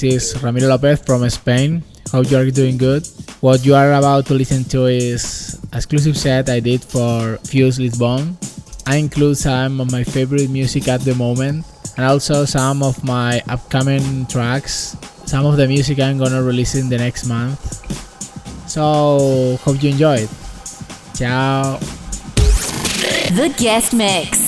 this is Ramiro Lopez from Spain. Hope you are doing good. What you are about to listen to is exclusive set I did for Fuse Lisbon. I include some of my favorite music at the moment and also some of my upcoming tracks, some of the music I'm gonna release in the next month. So hope you enjoy it. Ciao. The guest mix.